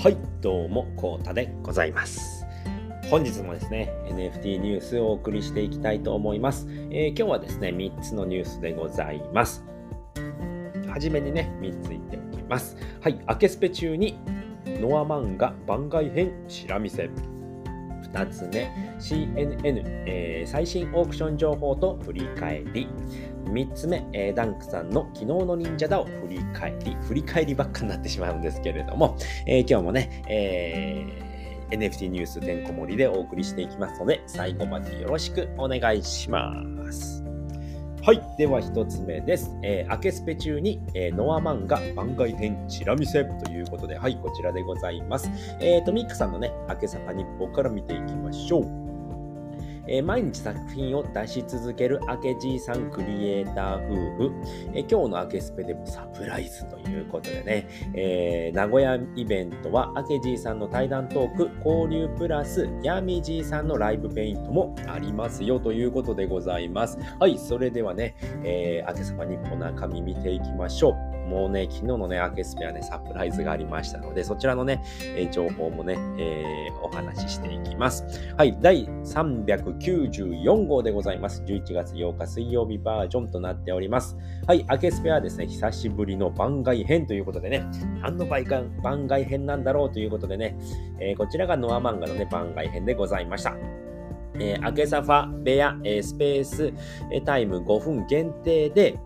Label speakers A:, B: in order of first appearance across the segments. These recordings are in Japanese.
A: はい、どうも、こうたでございます。本日もですね、NFT ニュースをお送りしていきたいと思います。えー今日はですね、3つのニュースでございます。はじめにね、3つ言っておきます。はい、明けスペ中にノア漫画番外編チラ見せ。2つ目、CNN、えー最新オークション情報と振り返り。3つ目、えーダンクさんの昨日の忍者だを振り返り、振り返りばっかになってしまうんですけれども、えー今日もね、えー NFT ニュースてんこ盛りでお送りしていきますので、最後までよろしくお願いします。はい。では一つ目です。えー、明けスペ中に、えーノア漫画番外編チラ見せということで、はい、こちらでございます。えっ、と、ミックさんのね、明けサパ日報から見ていきましょう。えー毎日作品を出し続ける明けじいさんクリエイター夫婦、えー今日の明けスペでもサプライズということでね、えー名古屋イベントは明けじいさんの対談トーク、交流プラス、ヤミじいさんのライブペイントもありますよということでございます。はい、それではね、えー、明け様日本の中身見ていきましょう。もうね、昨日のね、明けスペはね、サプライズがありましたので、そちらのね、えー情報もね、えーお話ししていきます。はい、第394号でございます。11月8日水曜日バージョンとなっております。はい、明けスペはですね、久しぶりの番外編ということでね、何の番外番外編なんだろうということでね、えーこちらがノア漫画のね、番外編でございました。えー、明けサファ部屋、えースペースえータイム5分限定で、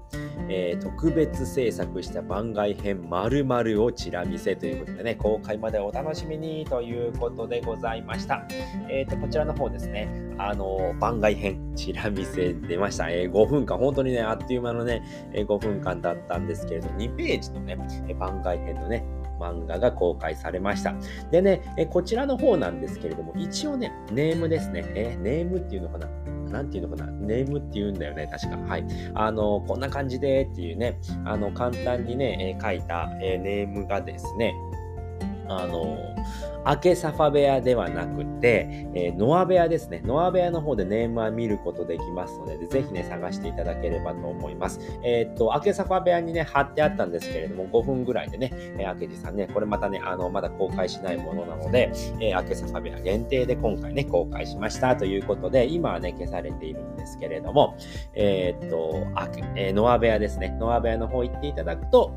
A: えー特別制作した番外編〇〇をチラ見せということでね、公開までお楽しみにということでございました。えっ、と、こちらの方ですね、あのー番外編、チラ見せ出ました。えー5分間、本当にね、あっという間のね、えー5分間だったんですけれど、2ページのね、番外編のね、漫画が公開されました。でね、えこちらの方なんですけれども、一応ね、ネームですね。えネームっていうのかな？何て言うのかな？ネームって言うんだよね、確か。はい。あの、こんな感じでっていうね、あの、簡単にね、え書いた、えネームがですね、あの、明けサファ部屋ではなくて、えーノア部屋ですね。ノア部屋の方でネームは見ることできますので、ぜひね、探していただければと思います。えーっと、明けサファ部屋にね、貼ってあったんですけれども、5分ぐらいでね、えー、明けじさんね、これまたね、あの、まだ公開しないものなので、えー、明けサファ部屋限定で今回ね、公開しましたということで、今はね、消されているんですけれども、えーっと、あけえーノア部屋ですね。ノア部屋の方行っていただくと、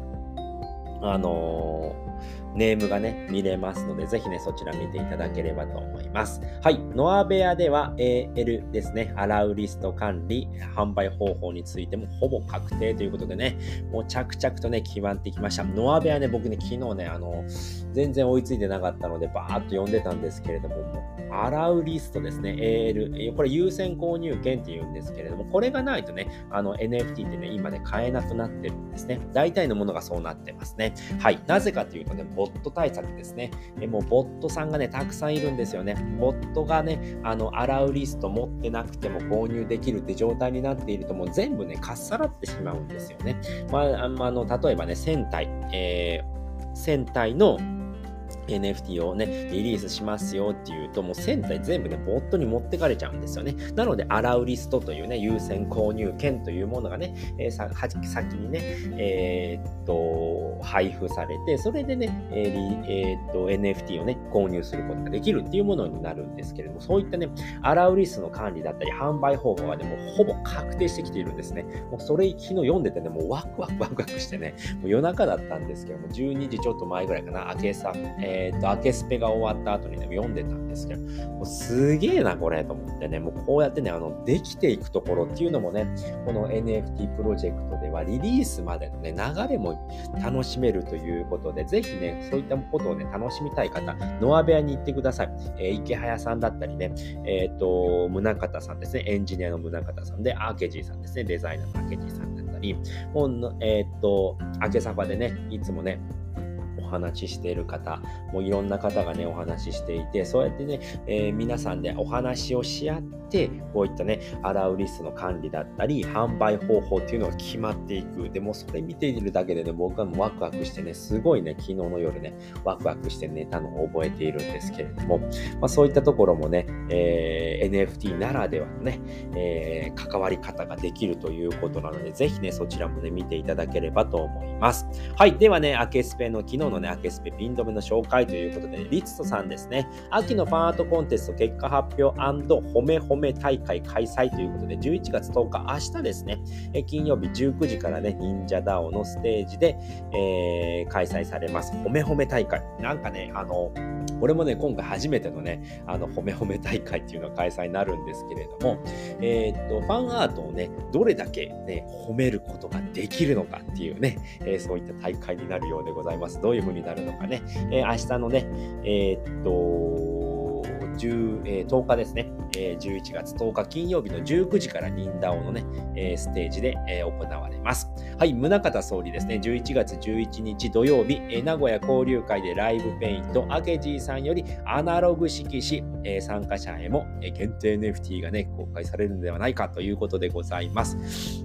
A: あのーネームがね、見れますので、ぜひね、そちら見ていただければと思います。はい。ノア部屋では AL ですね、洗うリスト管理、販売方法についてもほぼ確定ということでね、もう着々とね、決まってきました。ノア部屋ね、僕ね、昨日ね、あの、全然追いついてなかったので、バーっと読んでたんですけれども、もう洗うリストですね、AL、これ優先購入権っていうんですけれども、これがないとね、あの NFT ってね、今ね、買えなくなってるんですね。大体のものがそうなってますね。はい。なぜかというとね、ボット対策ですね。えもうボットさんがね、たくさんいるんですよね。ボットがね、あの、洗うリスト持ってなくても購入できるって状態になっていると、もう全部ね、かっさらってしまうんですよね。まあ、ああの、例えばね、1000体、えー、1000体の NFT をね、リリースしますよっていうと、もう1000体全部ね、ボットに持ってかれちゃうんですよね。なので、洗うリストというね、優先購入権というものがね、えーさは先にね、えーっと、配布されて、それでね、えーえーっと、NFT をね、購入することができるっていうものになるんですけれども、そういったね、洗うリストの管理だったり、販売方法がね、もうほぼ確定してきているんですね。もうそれ昨日読んでてね、もうワクワクワクワクしてね、もう夜中だったんですけども、12時ちょっと前ぐらいかな、明けさ、えーえっと、明けスペが終わった後にね、読んでたんですけど、もうすげえな、これ、と思ってね、もうこうやってね、あの、できていくところっていうのもね、この NFT プロジェクトではリリースまでのね、流れも楽しめるということで、ぜひね、そういったことをね、楽しみたい方、ノア部屋に行ってください。えー池早さんだったりね、えっ、と、宗方さんですね、エンジニアの宗方さんで、アーケジーさんですね、デザイナーのアーケジーさんだったり、もう、えっ、と、明けサバでね、いつもね、話ししている方、もういろんな方がね、お話ししていて、そうやってね、えー皆さんでお話をし合って、こういったね、洗うリストの管理だったり、販売方法っていうのが決まっていく。でもそれ見ているだけでね、僕はもうワクワクしてね、すごいね、昨日の夜ね、ワクワクして寝たのを覚えているんですけれども、まあ、そういったところもね、えー NFT ならではのね、えー関わり方ができるということなので、ぜひね、そちらもね、見ていただければと思います。はい。ではね、アケスペの昨日のね、ね、アケスペピン止めの紹介ということで、リツトさんですね、秋のファンアートコンテスト結果発表褒め褒め大会開催ということで、11月10日、明日ですね、え金曜日19時からね、忍者ダオのステージで、えー、開催されます。褒め褒め大会。なんかね、あの、これもね、今回初めてのね、あの、褒め褒め大会っていうのが開催になるんですけれども、えー、っと、ファンアートをね、どれだけね、褒めることができるのかっていうね、えー、そういった大会になるようでございます。どういう風になるのかね、えー、明日のね、えー、っと、10, えー、10日ですね、えー、11月10日金曜日の19時から忍ダオのね、えー、ステージで、えー、行われます。はい、宗像総理ですね、11月11日土曜日、えー、名古屋交流会でライブペイント、アケジーさんよりアナログ色紙、えー、参加者へも、えー、限定 NFT がね、公開されるのではないかということでございます。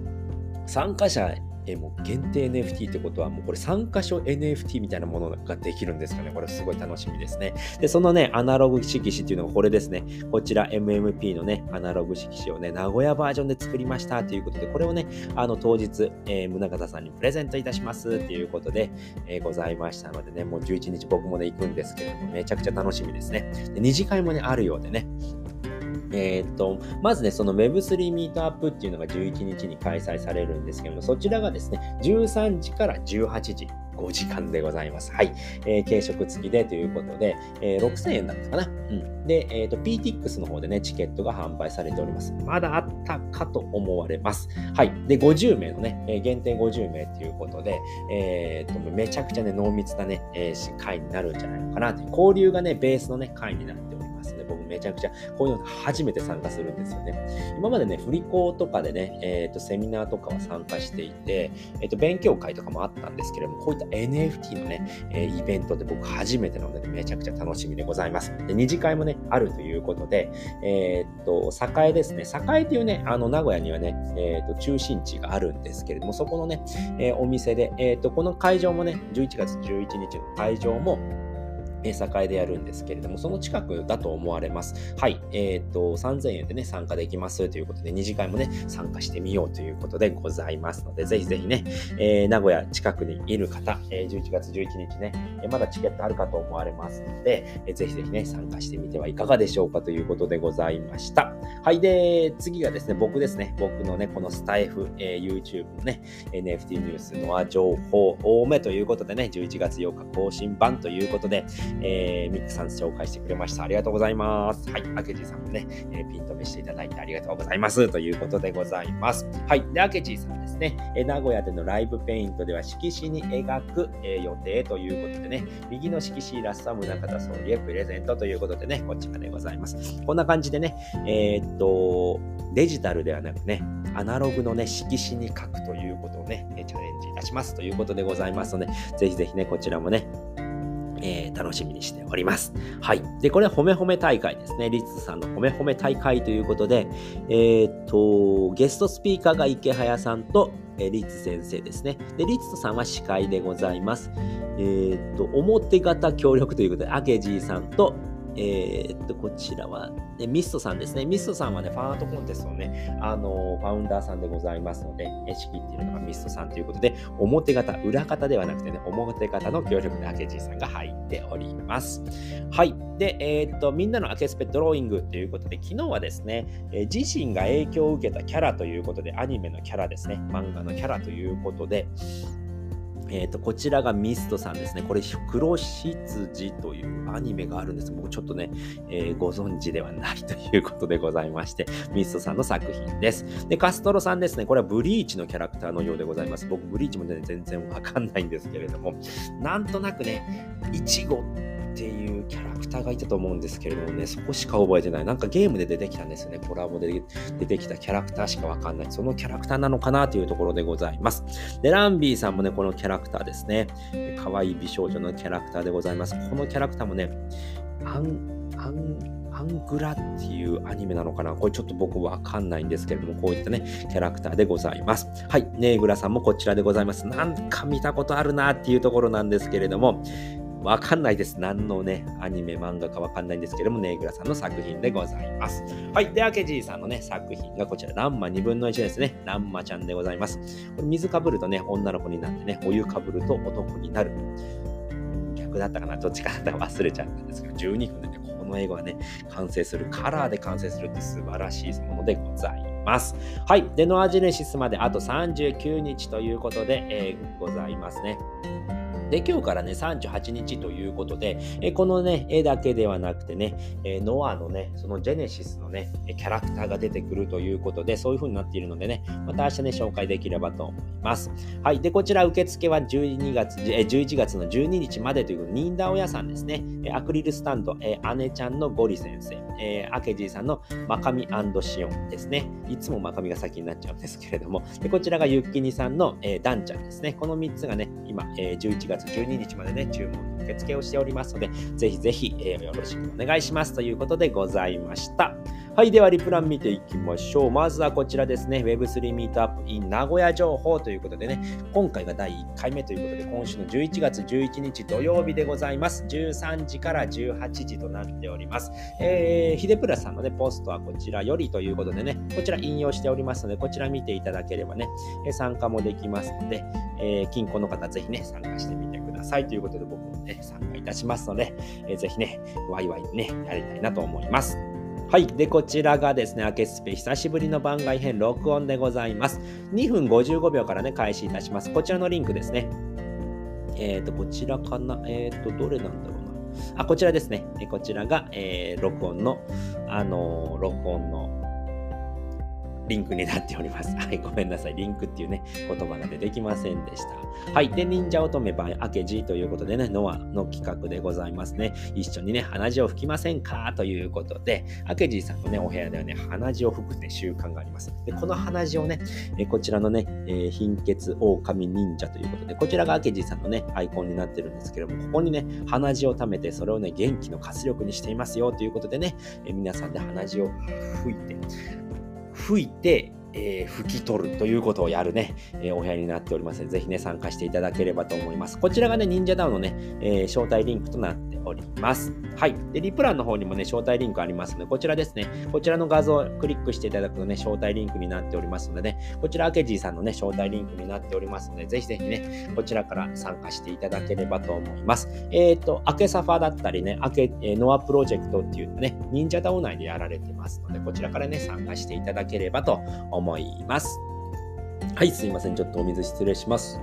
A: 参加者えも限定 NFT ってことは、もうこれ3箇所 NFT みたいなものができるんですかね。これすごい楽しみですね。で、そのね、アナログ色紙っていうのがこれですね。こちら MMP のね、アナログ色紙をね、名古屋バージョンで作りましたということで、これをね、あの当日、えー、宗像さんにプレゼントいたしますっていうことで、えー、ございましたのでね、もう11日僕もね、行くんですけれども、めちゃくちゃ楽しみですね。で2次会もね、あるようでね、えー、っと、まずね、その Web3 ミートアップっていうのが11日に開催されるんですけども、そちらがですね、13時から18時。5時間でございます。はい。えー、軽食付きでということで、えー、6000円だったかな。うん。で、えっ、ー、と、PTX の方でね、チケットが販売されております。まだあったかと思われます。はい。で、50名のね、えー、限定50名ということで、えっ、と、めちゃくちゃね、濃密なね、えー、会になるんじゃないのかな、交流がね、ベースのね、会になっております。僕めちゃくちゃこういうの初めて参加するんですよね。今までね、振り子とかでね、えっ、ー、と、セミナーとかは参加していて、えっ、ー、と、勉強会とかもあったんですけれども、こういった NFT のね、えー、イベントで僕初めてなので、ね、めちゃくちゃ楽しみでございます。で、二次会もね、あるということで、えっと、栄ですね。栄というね、あの、名古屋にはね、えっと、中心地があるんですけれども、そこのね、えお店で、えっと、この会場もね、11月11日の会場も、栄でやるんですけれども、その近くだと思われます。はい。えっ、ー、と、3000円でね、参加できますということで、2次会もね、参加してみようということでございますので、ぜひぜひね、えー、名古屋近くにいる方、えー、11月11日ね、えまだチケットあるかと思われますので、えぜひぜひね、参加してみてはいかがでしょうかということでございました。はい。で、次がですね、僕ですね、僕のね、このスタイフ、え YouTube のね、NFT ニュースの情報多めということでね、11月8日更新版ということで、えー、ミックさん紹介してくれました。ありがとうございます。はい。アケジーさんもね、えー、ピン止めしていただいてありがとうございます。ということでございます。はい。で、アケジーさんですね、えー、名古屋でのライブペイントでは色紙に描く、えー、予定ということでね、右の色紙イラストは宗像総理へプレゼントということでね、こちらでございます。こんな感じでね、えー、っと、デジタルではなくね、アナログのね、色紙に書くということをね、チャレンジいたしますということでございますので、ぜひぜひね、こちらもね、えー、楽しみにしております。はい。で、これ、褒め褒め大会ですね。リツさんの褒め褒め大会ということで、えー、っと、ゲストスピーカーが池早さんと、えー、リツ先生ですね。で、リツさんは司会でございます。えー、っと、表型協力ということで、アケジーさんと、えー、っと、こちらは、ね、ミストさんですね。ミストさんはね、ファンアートコンテストのね、あの、ファウンダーさんでございますので、仕切っているのがミストさんということで、表方、裏方ではなくてね、表方の協力でアケジーさんが入っております。はい。で、えー、っと、みんなのアケスペドローイングということで、昨日はですね、えー、自身が影響を受けたキャラということで、アニメのキャラですね、漫画のキャラということで、えっ、ー、と、こちらがミストさんですね。これ、黒羊というアニメがあるんです。僕ちょっとね、えー、ご存知ではないということでございまして、ミストさんの作品です。で、カストロさんですね。これはブリーチのキャラクターのようでございます。僕、ブリーチもね、全然わかんないんですけれども、なんとなくね、イチゴっていうキャラクターがいたと思うんですけれどもね、そこしか覚えてない。なんかゲームで出てきたんですよね。コラボで出てきたキャラクターしかわかんない。そのキャラクターなのかなというところでございます。で、ランビーさんもね、このキャラクターですね。可愛い美少女のキャラクターでございます。このキャラクターもね、アン、アン、アングラっていうアニメなのかなこれちょっと僕わかんないんですけれども、こういったね、キャラクターでございます。はい。ネーグラさんもこちらでございます。なんか見たことあるなっていうところなんですけれども、わかんないです。何のね、アニメ、漫画かわかんないんですけども、ネイグラさんの作品でございます。はい。で、アケジーさんのね、作品がこちら、ランマ2分の1ですね。ランマちゃんでございます。これ水かぶるとね、女の子になってね、お湯かぶると男になる。逆だったかな、どっちかだったか忘れちゃったんですけど、12分でね、この英語がね、完成する、カラーで完成するって素晴らしいものでございます。はい。で、ノアジェネシスまであと39日ということで、えー、ございますね。で、今日からね、38日ということで、えこのね、絵だけではなくてね、えノアのね、そのジェネシスのね、キャラクターが出てくるということで、そういう風になっているのでね、また明日ね、紹介できればと思います。はい。で、こちら受付は12月、え11月の12日までということで、ニンダオ屋さんですね、アクリルスタンド、え姉ちゃんのゴリ先生、えー、アケジーさんのマカミシオンですね。いつもマカミが先になっちゃうんですけれども、でこちらがユッキニさんの、えー、ダンちゃんですね。この3つがね、今、えー、11月12日までね、注文受付をしておりますので、ぜひぜひ、えー、よろしくお願いしますということでございました。はい、ではリプラン見ていきましょう。まずはこちらですね、Web3 ミートアップ in 名古屋情報ということでね、今回が第1回目ということで、今週の11月11日土曜日でございます。13時から18時となっております。えー、ヒデプラさんのね、ポストはこちらよりということでね、こちら引用しておりますので、こちら見ていただければね、参加もできますので、えー、金庫の方ぜひね、参加してみてくださいということで、僕もね、参加いたしますので、えー、ぜひね、ワイワイね、やりたいなと思います。はい。で、こちらがですね、明けスペ久しぶりの番外編録音でございます。2分55秒からね、開始いたします。こちらのリンクですね。えっ、ー、と、こちらかな？えっ、ー、と、どれなんだろうな。あ、こちらですね。こちらが、えー、録音の、あの、録音のリンクになっております。はい、ごめんなさい。リンクっていうね、言葉が出てきませんでした。はい。で、忍者乙女版明け字ということでね、ノアの企画でございますね。一緒にね、鼻血を吹きませんか？ということで、明け字さんのね、お部屋ではね、鼻血を吹くって習慣があります。で、この鼻血をね、えこちらのね、えー、貧血狼忍者ということで、こちらが明け字さんのね、アイコンになってるんですけども、ここにね、鼻血を溜めて、それをね、元気の活力にしていますよということでね、え皆さんで鼻血を吹いて、吹いて、えー、拭き取るということをやるね、えー、お部屋になっておりますので、ぜひね、参加していただければと思います。こちらがね、忍者ダウンのね、えー、招待リンクとなっております。はい。で、リプランの方にもね、招待リンクありますので、こちらですね、こちらの画像をクリックしていただくとね、招待リンクになっておりますのでね、こちら、アケジーさんのね、招待リンクになっておりますので、ぜひぜひね、こちらから参加していただければと思います。えっ、ー、と、アケサファだったりね、アケ、えノアプロジェクトっていうね、忍者ダウン内でやられてますので、こちらからね、参加していただければと思います。思いますはい、すいません。ちょっとお水失礼します。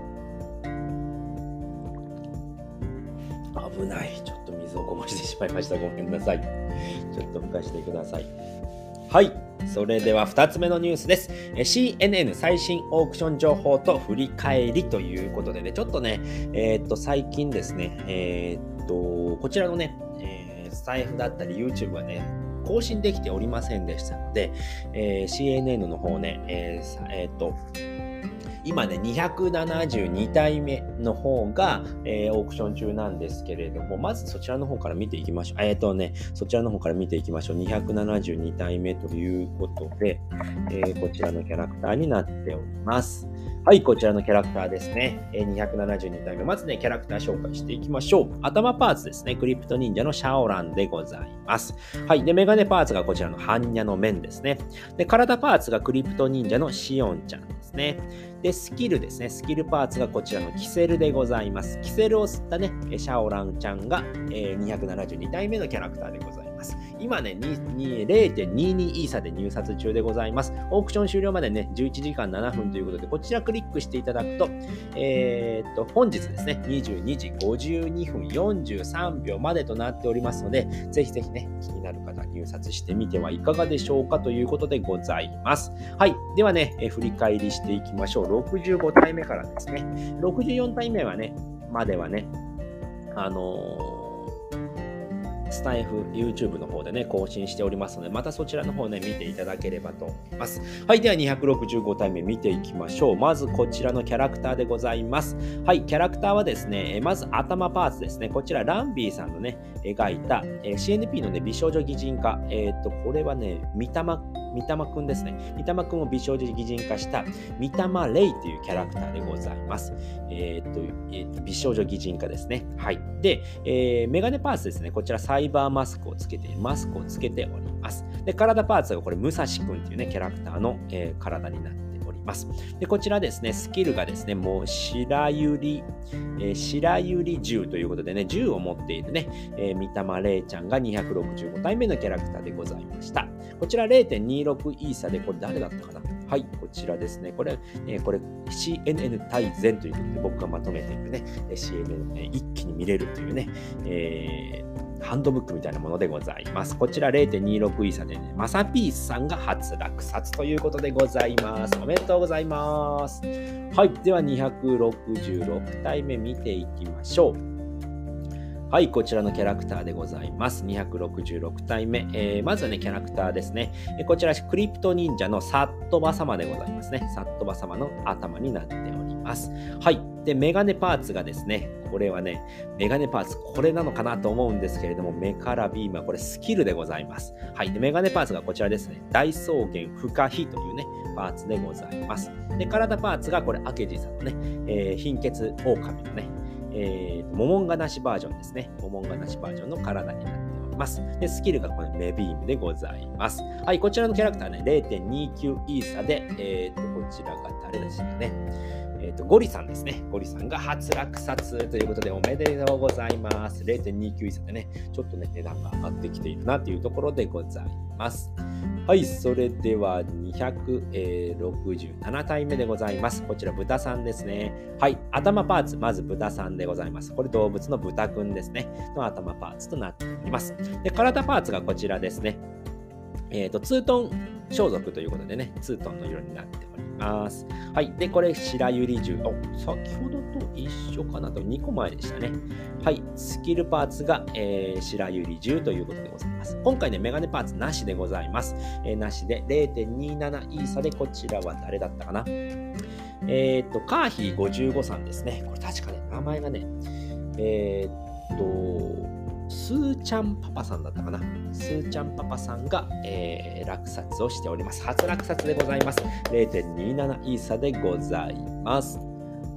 A: 危ない。ちょっと水をこぼしてしまいました。ごめんなさい。ちょっと吹かしてください。はい。それでは2つ目のニュースです。CNN 最新オークション情報と振り返りということでね、ちょっとね、えー、っと、最近ですね、えー、っと、こちらのね、えー、スタイフだったり YouTube はね、更新できておりませんでしたので、えー、CNN の方ね、えー、えー、っと、今ね、272体目の方が、えー、オークション中なんですけれども、まずそちらの方から見ていきましょう。えっ、ー、とね、そちらの方から見ていきましょう。272体目ということで、えー、こちらのキャラクターになっております。はい、こちらのキャラクターですね。272体目。まずね、キャラクター紹介していきましょう。頭パーツですね。クリプト忍者のシャオランでございます。はい。で、メガネパーツがこちらのハンニャの面ですね。で、体パーツがクリプト忍者のシオンちゃんですね。で、スキルですね。スキルパーツがこちらのキセルでございます。キセルを吸ったね、シャオランちゃんが、えー、272体目のキャラクターでございます。ます。今ね、0.22イーサで入札中でございます。オークション終了までね、11時間7分ということで、こちらクリックしていただくと、えー、っと、本日ですね、22時52分43秒までとなっておりますので、ぜひぜひね、気になる方、入札してみてはいかがでしょうかということでございます。はい。ではね、え振り返りしていきましょう。65体目からですね。64体目はね、まではね、あのースタイフ、YouTube の方でね、更新しておりますので、またそちらの方ね、見ていただければと思います。はい、では265体目見ていきましょう。まずこちらのキャラクターでございます。はい、キャラクターはですね、まず頭パーツですね。こちら、ランビーさんのね、描いた、え CNP のね、美少女擬人化。えっ、と、これはね、三玉、三玉くんですね。三玉くんを美少女擬人化した三玉レイというキャラクターでございます。えっ、と、えー、と美少女擬人化ですね。はい。で、えー、メガネパーツですね。こちら、サイバーマスクをつけている、マスクをつけております。で、体パーツがこれ、武蔵くんっていうね、キャラクターの、えー、体になっております。で、こちらですね、スキルがですね、もう白百合、えー、白百合銃ということでね、銃を持っているね、えー、三玉玲ちゃんが265体目のキャラクターでございました。こちら0.26イーサで、これ誰だったかな？はい、こちらですね。これ、えー、これ CNN 大全ということで僕がまとめているね、CNN、ね、一気に見れるというね、えーハンドブックみたいなものでございます。こちら0.26イーサでね、マサピースさんが初落札ということでございます。おめでとうございます。はい、では266体目見ていきましょう。はい、こちらのキャラクターでございます。266体目。えー、まずはね、キャラクターですね。えこちら、クリプト忍者のサットバ様でございますね。サットバ様の頭になっております。はい。で、メガネパーツがですね、これはね、メガネパーツ、これなのかなと思うんですけれども、目からビームはこれスキルでございます。はい。で、メガネパーツがこちらですね、大草原不可避というね、パーツでございます。で、体パーツがこれ、明治さんのね、えー、貧血狼のね、えー、モモンガなしバージョンですね。モモンガなしバージョンの体になっております。で、スキルがこのメビームでございます。はい、こちらのキャラクターね、0.29イーサで、えっ、と、こちらが誰でしたかね。え、ー、と、ゴリさんですね。ゴリさんが初落札ということでおめでとうございます。0.29イーサでね、ちょっとね、値段が上がってきているなというところでございます。はい、それでは267体目でございます。こちら豚さんですね。はい、頭パーツ、まず豚さんでございます。これ動物の豚くんですね。の頭パーツとなっております。で、体パーツがこちらですね。えっ、ー、と、ツートン装束ということでね、ツートンの色になっております。ますはい。で、これ、白百合銃。お、先ほどと一緒かな？と、2個前でしたね。はい。スキルパーツが、えー、白百合銃ということでございます。今回ね、メガネパーツなしでございます。えー、なしで0.27イーサで、こちらは誰だったかな？えっ、と、カーヒー55さんですね。これ確かね、名前がね、えっと、スーちゃんパパさんだったかな。スーちゃんパパさんが、えー、落札をしております。初落札でございます。0.27イーサでございます。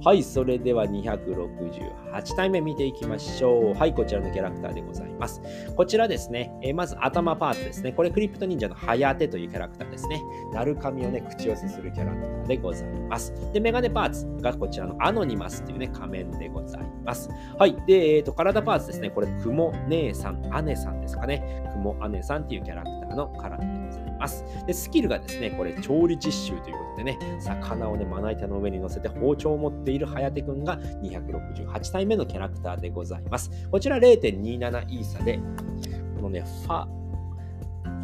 A: はい、それでは268体目見ていきましょう。はい、こちらのキャラクターでございます。こちらですね、え、まず頭パーツですね。これクリプト忍者のハヤテというキャラクターですね。なる髪をね、口寄せするキャラクターでございます。で、メガネパーツがこちらのアノニマスっていうね、仮面でございます。はい、で、えっ、ー、と、体パーツですね。これ、クモ姉さん、姉さんですかね。クモ姉さんっていうキャラクターの体でございます。で、スキルがですね、これ、調理実習ということでね、魚をね、まな板の上に乗せて包丁を持っている颯くんが268体目のキャラクターでございます。こちら0.27イーサで、このね、ファ、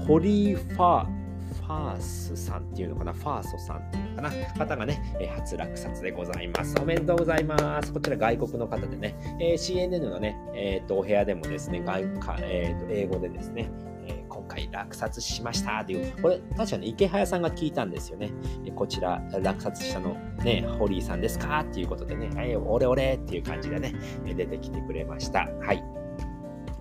A: ホリーファー、ファースさんっていうのかな、ファーソさんっていうのかな、方がね、え初落札でございます。おめでとうございます。こちら外国の方でね、えー、CNN のね、えっ、と、お部屋でもですね、外かえーと、英語でですね、回落札しましたっていう、これ確かに池早さんが聞いたんですよね。こちら落札したのね、ホリーさんですか？っていうことでね、はい、オレオレっていう感じでね、出てきてくれました。はい。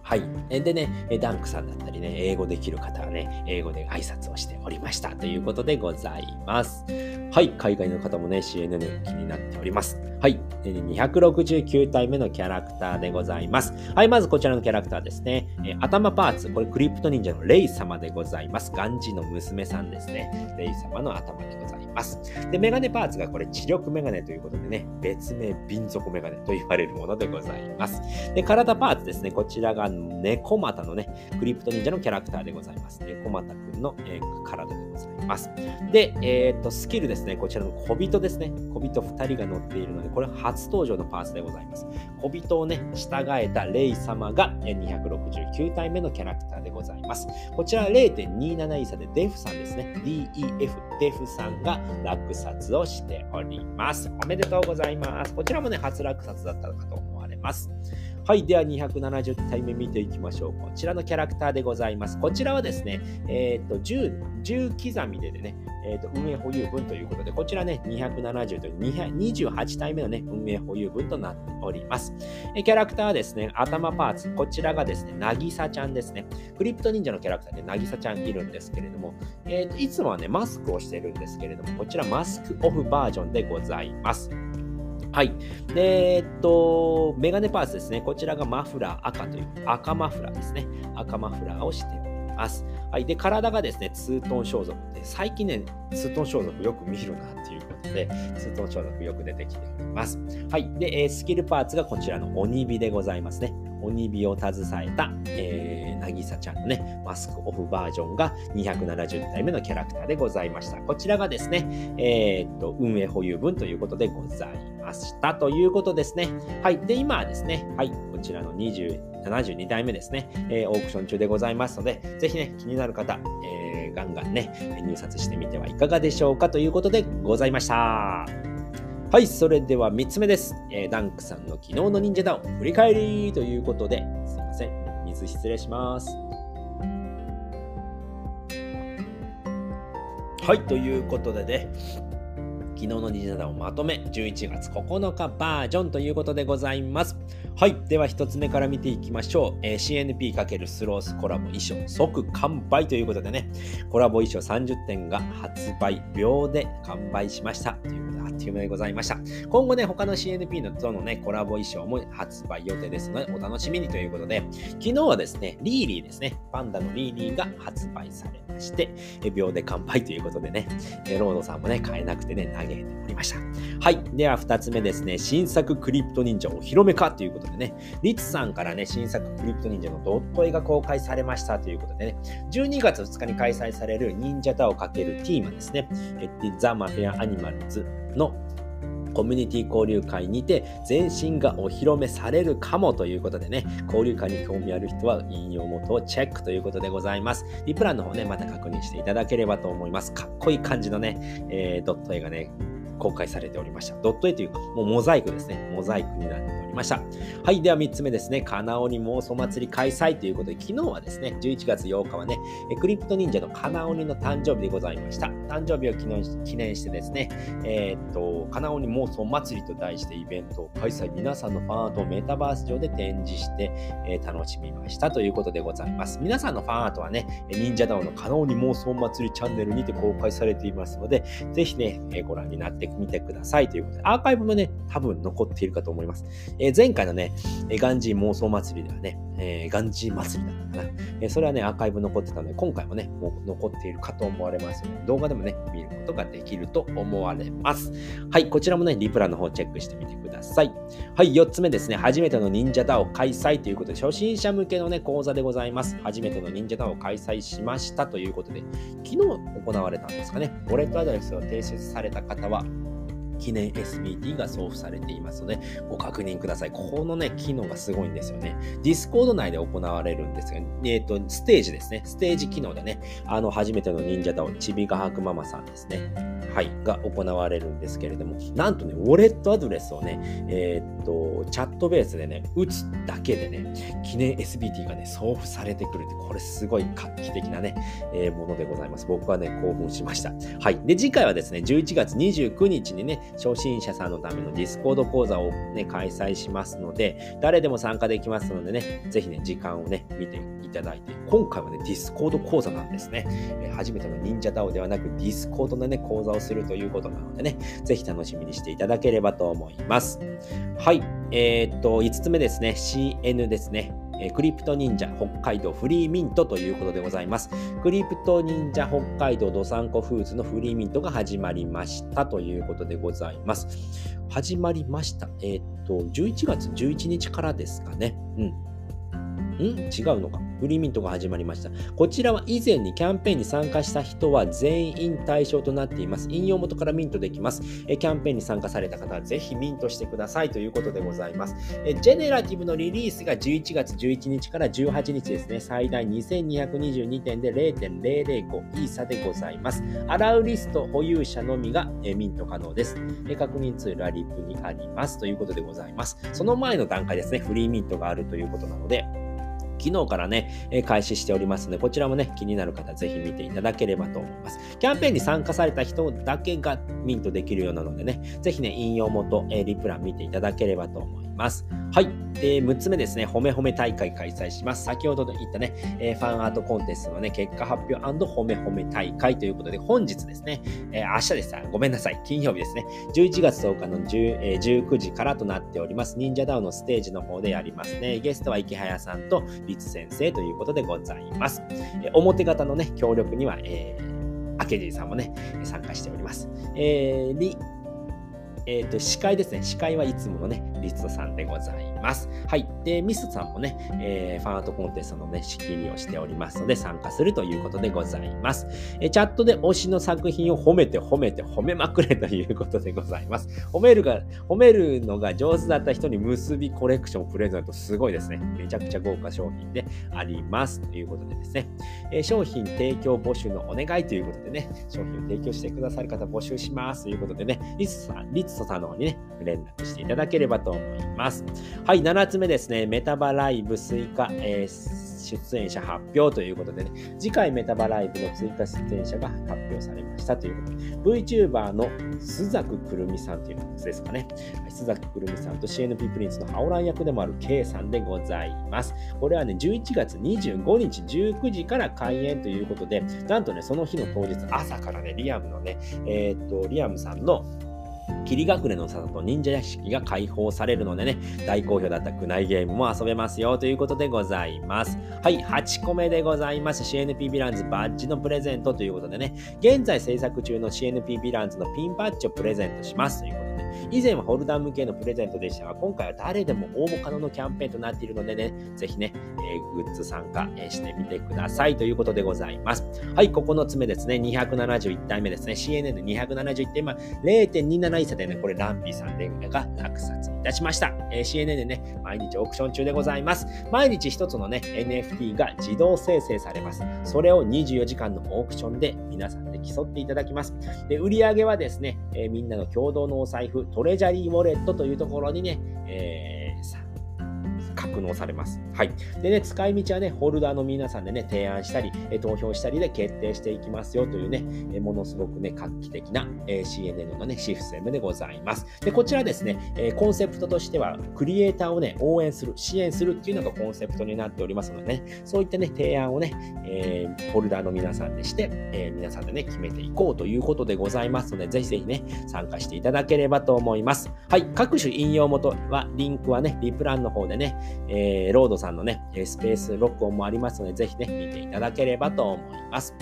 A: はい。でね、ダンクさんだったりね、英語できる方はね、英語で挨拶をしておりましたということでございます。はい。海外の方もね、CNN 気になっております。はい。269体目のキャラクターでございます。はい。まずこちらのキャラクターですね。え頭パーツ、これクリプト忍者のレイ様でございます。ガンジーの娘さんですね。レイ様の頭でございます。で、メガネパーツがこれ知力メガネということでね、別名瓶底メガネと言われるものでございます。で、体パーツですね。こちらが猫股のね、クリプト忍者のキャラクターでございます。猫股くんの、えー、体でございます。で、えー、っと、スキルですね。こちらの小人ですね。小人2人が乗っているので、これ初登場のパーツでございます。小人をね、従えたレイ様が269 9体目のキャラクターでございます。こちら0.27イーサでデフさんですね。DEF、デフさんが落札をしております。おめでとうございます。こちらもね、初落札だったのかと思われます。はい。では270体目見ていきましょう。こちらのキャラクターでございます。こちらはですね、えっ、ー、と、10、10刻みでね、え、ー、と、運営保有分ということで、こちらね、270と28体目のね、運営保有分となっております。キャラクターはですね、頭パーツ、こちらがですね、なぎさちゃんですね。クリプト忍者のキャラクターでなぎさちゃんいるんですけれども、えっ、ー、と、いつもはね、マスクをしてるんですけれども、こちらマスクオフバージョンでございます。はい。で、えっと、メガネパーツですね。こちらがマフラー赤という、赤マフラーですね。赤マフラーをしております。はい。で、体がですね、ツートン装束で、最近ね、ツートン装束よく見るなっていうことで、ツートン装束よく出てきております。はい。で、えスキルパーツがこちらの鬼火でございますね。鬼火を携えた、えー、なぎさちゃんのね、マスクオフバージョンが270体目のキャラクターでございました。こちらがですね、えー、っと、運営保有分ということでございましたということですね。はい。で、今はですね、はい、こちらの272代目ですね、えー、オークション中でございますので、ぜひね、気になる方、えー、ガンガンね、入札してみてはいかがでしょうかということでございました。はい、それでは3つ目です。えー、ダンクさんの昨日の忍者ダウン振り返りということで、すいません。水失礼します。はい、ということでね、昨日の忍者ダウンまとめ、11月9日バージョンということでございます。はい。では一つ目から見ていきましょう。えー、CNP× スロースコラボ衣装即完売ということでね、コラボ衣装30点が発売秒で完売しました。ということで、あっという間でございました。今後ね、他の CNP のとのね、コラボ衣装も発売予定ですので、お楽しみにということで、昨日はですね、リーリーですね、パンダのリーリーが発売されまして、秒で完売ということでね、えロードさんもね、買えなくてね、嘆いておりました。はい。では2つ目ですね、新作クリプト忍者お披露目かということで、ね、リツさんからね、新作クリプト忍者のドット絵が公開されましたということでね、12月2日に開催される忍者タをかけるティーマですね、ザ・マフィア・アニマルズのコミュニティ交流会にて全身がお披露目されるかもということでね、交流会に興味ある人は引用元をチェックということでございます。リプランの方ね、また確認していただければと思います。かっこいい感じのね、えー、ドット絵がね、公開されておりました。ドット絵というか、もうモザイクですね。モザイクになっておりますした。はい。では3つ目ですね。カナオニ妄想祭り開催ということで、昨日はですね、11月8日はね、クリプト忍者のカナオニの誕生日でございました。誕生日を記念してですね、えー、っと、カナオニ妄想祭りと題してイベントを開催。皆さんのファンアートをメタバース上で展示して、えー、楽しみましたということでございます。皆さんのファンアートはね、忍者ダウのカナオニ妄想祭りチャンネルにて公開されていますので、ぜひね、ご覧になってみてくださいということで、アーカイブもね、多分残っているかと思います。えー、前回のね、ガンジー妄想祭りではね、えー、ガンジー祭りだったかな、え、それはね、アーカイブ残ってたので、今回もね、もう残っているかと思われますので、動画でもね、見ることができると思われます。はい、こちらもね、リプラの方チェックしてみてください。はい、4つ目ですね、初めての忍者ダを開催ということで、初心者向けのね、講座でございます。初めての忍者ダを開催しましたということで、昨日行われたんですかね。ウォレットアドレスを提出された方は、記念 SBT が送付されていますので、ご確認ください。このね、機能がすごいんですよね。Discord 内で行われるんですが、えっ、ー、と、ステージですね。ステージ機能でね、あの、初めての忍者 DAO ちびがはくママさんですね。はい、が行われるんですけれども、なんとね、ウォレットアドレスをね、えっ、と、チャットベースでね、打つだけでね、記念 SBT がね、送付されてくるって、これすごい画期的なね、えー、ものでございます。僕はね、興奮しました。はい。で、次回はですね、11月29日にね、初心者さんのための Discord 講座をね、開催しますので、誰でも参加できますのでね、ぜひね、時間をね、見ていただいて、今回はね、 Discord 講座なんですね。え初めての忍者 DAO ではなく、 Discord でね、講座をするということなのでね、ぜひ楽しみにしていただければと思います。はい。えー、っと、5つ目ですね、CN ですね。えクリプト忍者北海道フリーミントということでございます。クリプト忍者北海道ドサンコフーズのフリーミントが始まりましたということでございます。始まりました。えー、っと、11月11日からですかね。うん。ん？違うのか。フリーミントが始まりました。こちらは以前にキャンペーンに参加した人は全員対象となっています。引用元からミントできます。えキャンペーンに参加された方はぜひミントしてくださいということでございます。えジェネラティブのリリースが11月11日から18日ですね。最大2222点で0.005イーサでございます。アラウリスト保有者のみがえミント可能です。え確認ツールはリップにありますということでございます。その前の段階ですね。フリーミントがあるということなので、昨日からね、え開始しておりますので、こちらもね、気になる方、ぜひ見ていただければと思います。キャンペーンに参加された人だけがミントできるようなのでね、ぜひね、引用元、えリプラン見ていただければと思います。ます。はい。で、6つ目ですね、褒め褒め大会開催します。先ほど言ったね、え、ファンアートコンテストのね、結果発表褒め褒め大会ということで、本日ですね、えー、明日です。ごめんなさい。金曜日ですね。11月10日の10、えー、19時からとなっております。忍者ダウンのステージの方でやりますね。ゲストは池早さんと律先生ということでございます。えー、表方のね、協力には、えー、明治さんもね、参加しております。えー、えっ、ー、と、司会ですね。司会はいつものね、リストさんでございます。はい。で、ミスさんもね、えー、ファンアートコンテストのね、仕切りをしておりますので、参加するということでございます。え、チャットで推しの作品を褒めて褒めて褒めまくれということでございます。褒めるが、褒めるのが上手だった人に結びコレクションプレゼントすごいですね。めちゃくちゃ豪華商品でありますということでですね、えー、商品提供募集のお願いということでね、商品を提供してくださる方募集しますということでね、リツさん、リツソさんの方にね、連絡していただければと思います。はい、7つ目ですね、メタバライブスイカ、えー出演者発表ということでね、次回メタバライブの追加出演者が発表されましたということで、VTuber の須作くるみさんということですかね。須作くるみさんと CNP プリンスのハオラン役でもある K さんでございます。これはね、11月25日19時から開演ということで、なんとね、その日の当日朝からね、リアムのね、えー、っと、リアムさんの霧隠れの里と忍者屋敷が開放されるのでね、大好評だった区内ゲームも遊べますよということでございます。はい、8個目でございます。CNP ヴィランズバッジのプレゼントということでね、現在制作中の CNP ヴィランズのピンバッジをプレゼントしますということで、以前はホルダー向けのプレゼントでしたが、今回は誰でも応募可能のキャンペーンとなっているのでね、ぜひね、えー、グッズ参加、してみてくださいということでございます。はい、9つ目ですね、271体目ですね、CNN271 点、まあ、0.27差でね、これランピーさんでが落札いたしました。えー、CNN でね、毎日オークション中でございます。毎日一つのね、NFT が自動生成されます。それを24時間のオークションで皆さんで競っていただきます。で、売り上げはですね、えー、みんなの共同のお財布、トレジャリーウォレットというところにね、えー格納されます。はい。でね、使い道はね、ホルダーの皆さんでね、提案したり、え投票したりで決定していきますよというね、えものすごくね、画期的な、え CNN のね、システムでございます。で、こちらですね、えコンセプトとしては、クリエイターをね、応援する、支援するっていうのがコンセプトになっておりますのでね、そういったね、提案をね、えー、ホルダーの皆さんでして、え、皆さんでね、決めていこうということでございますので、ぜひぜひね、参加していただければと思います。はい、各種引用元は、リンクはね、リプランの方でね、えー、ロードさんのね、スペース録音もありますので、ぜひね、見ていただければと思います。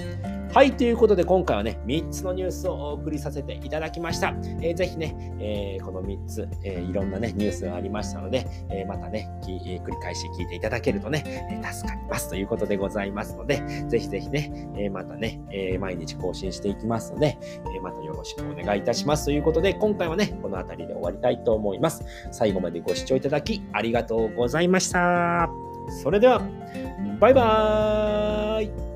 A: はい、ということで今回はね、3つのニュースをお送りさせていただきました。えー、ぜひね、えー、この3つ、えー、いろんなね、ニュースがありましたので、えまたね、え繰り返し聞いていただけるとね、え助かりますということでございますので、ぜひぜひね、えまたね、え毎日更新していきますので、えまたよろしくお願いいたしますということで、今回はね、この辺りで終わりたいと思います。最後までご視聴いただきありがとうございました。それでは、バイバーイ